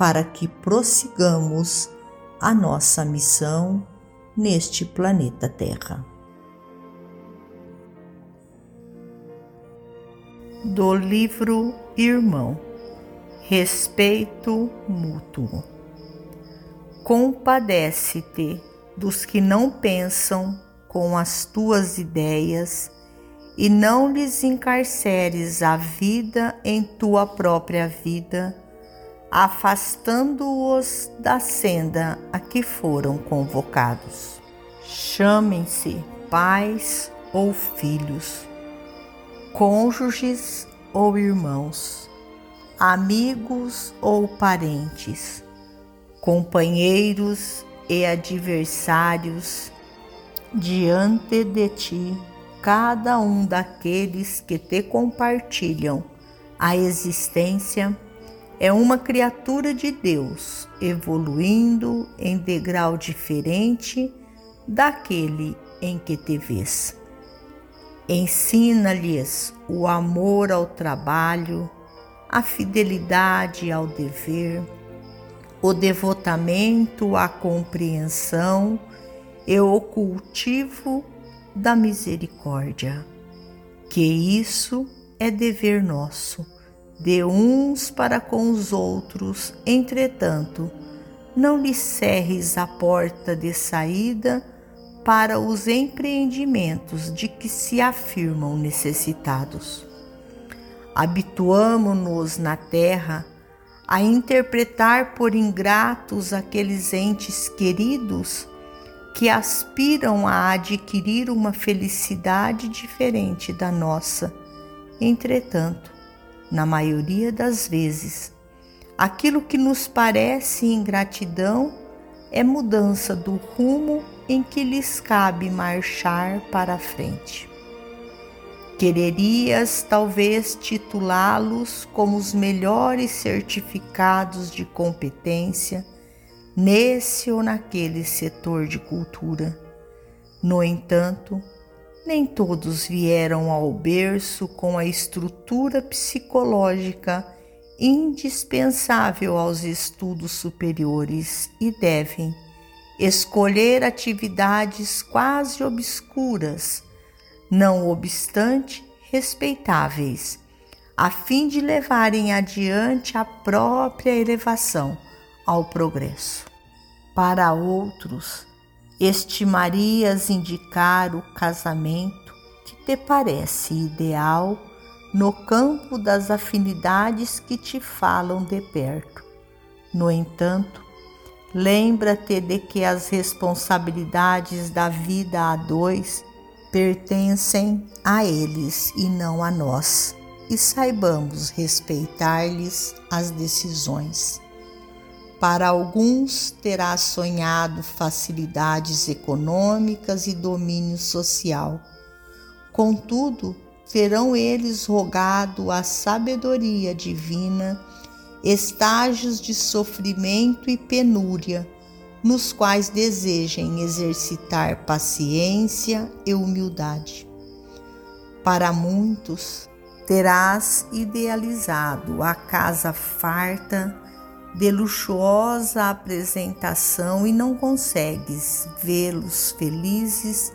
para que prossigamos a nossa missão neste planeta Terra. Do livro Irmão Respeito Mútuo Compadece-te dos que não pensam com as tuas ideias e não lhes encarceres a vida em tua própria vida, afastando-os da senda a que foram convocados. Chamem-se pais ou filhos, cônjuges ou irmãos, amigos ou parentes, companheiros e adversários diante de ti cada um daqueles que te compartilham a existência é uma criatura de Deus, evoluindo em degrau diferente daquele em que te vês. Ensina-lhes o amor ao trabalho, a fidelidade ao dever, o devotamento à compreensão e o cultivo da misericórdia, que isso é dever nosso, de uns para com os outros, entretanto, não lhe cerres a porta de saída para os empreendimentos de que se afirmam necessitados. Habituamo-nos na terra a interpretar por ingratos aqueles entes queridos que aspiram a adquirir uma felicidade diferente da nossa. Entretanto, na maioria das vezes, aquilo que nos parece ingratidão é mudança do rumo em que lhes cabe marchar para a frente. Quererias talvez titulá-los como os melhores certificados de competência nesse ou naquele setor de cultura. No entanto, nem todos vieram ao berço com a estrutura psicológica indispensável aos estudos superiores e devem escolher atividades quase obscuras, não obstante respeitáveis, a fim de levarem adiante a própria elevação ao progresso. Para outros, estimarias indicar o casamento que te parece ideal no campo das afinidades que te falam de perto. No entanto, lembra-te de que as responsabilidades da vida a dois pertencem a eles e não a nós, e saibamos respeitar-lhes as decisões. Para alguns terá sonhado facilidades econômicas e domínio social. Contudo, terão eles rogado a sabedoria divina, estágios de sofrimento e penúria, nos quais desejem exercitar paciência e humildade. Para muitos, terás idealizado a casa farta de luxuosa apresentação e não consegues vê-los felizes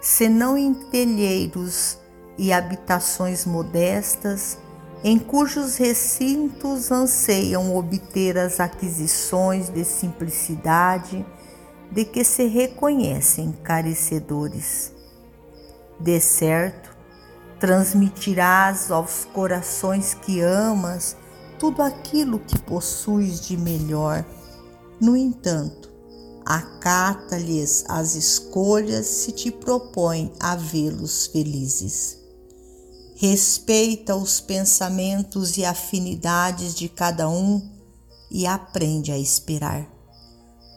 senão em telheiros e habitações modestas em cujos recintos anseiam obter as aquisições de simplicidade de que se reconhecem carecedores. De certo, transmitirás aos corações que amas tudo aquilo que possuis de melhor. No entanto, acata-lhes as escolhas se te propõe a vê-los felizes. Respeita os pensamentos e afinidades de cada um e aprende a esperar.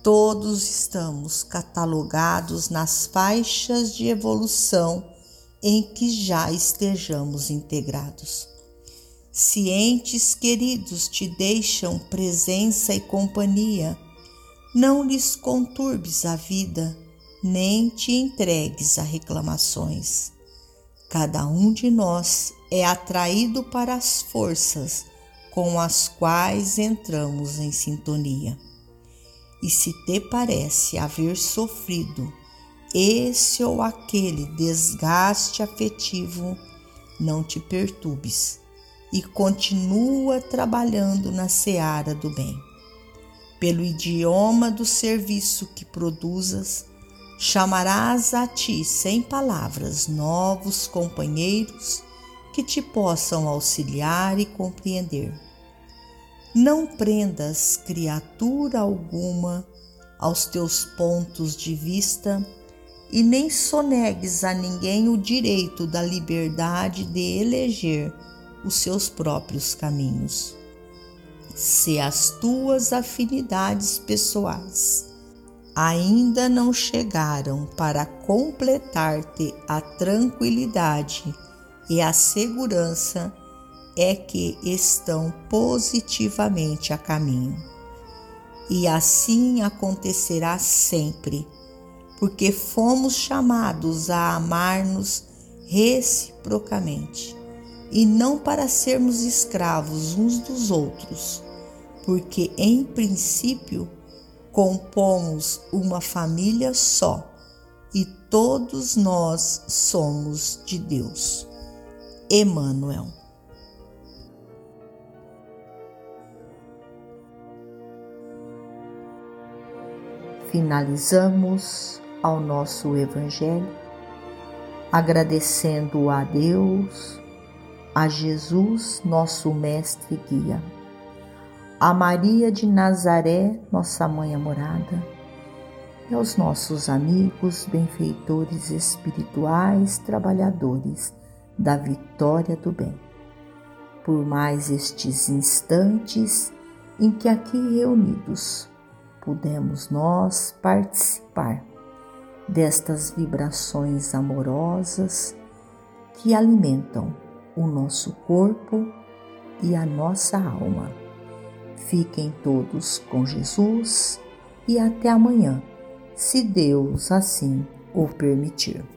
Todos estamos catalogados nas faixas de evolução em que já estejamos integrados. Cientes queridos te deixam presença e companhia, não lhes conturbes a vida, nem te entregues a reclamações. Cada um de nós é atraído para as forças com as quais entramos em sintonia. E se te parece haver sofrido esse ou aquele desgaste afetivo, não te perturbes e continua trabalhando na seara do bem. Pelo idioma do serviço que produzas, chamarás a ti sem palavras novos companheiros que te possam auxiliar e compreender. Não prendas criatura alguma aos teus pontos de vista e nem sonegues a ninguém o direito da liberdade de eleger os seus próprios caminhos. Se as tuas afinidades pessoais ainda não chegaram para completar-te a tranquilidade e a segurança, é que estão positivamente a caminho. E assim acontecerá sempre, porque fomos chamados a amar-nos reciprocamente e não para sermos escravos uns dos outros, porque em princípio compomos uma família só e todos nós somos de Deus. Emmanuel. Finalizamos ao nosso Evangelho agradecendo a Deus, a Jesus, nosso Mestre e Guia a Maria de Nazaré, nossa mãe amorada, e aos nossos amigos, benfeitores espirituais, trabalhadores da vitória do bem. Por mais estes instantes em que aqui reunidos pudemos nós participar destas vibrações amorosas que alimentam o nosso corpo e a nossa alma. Fiquem todos com Jesus e até amanhã, se Deus assim o permitir.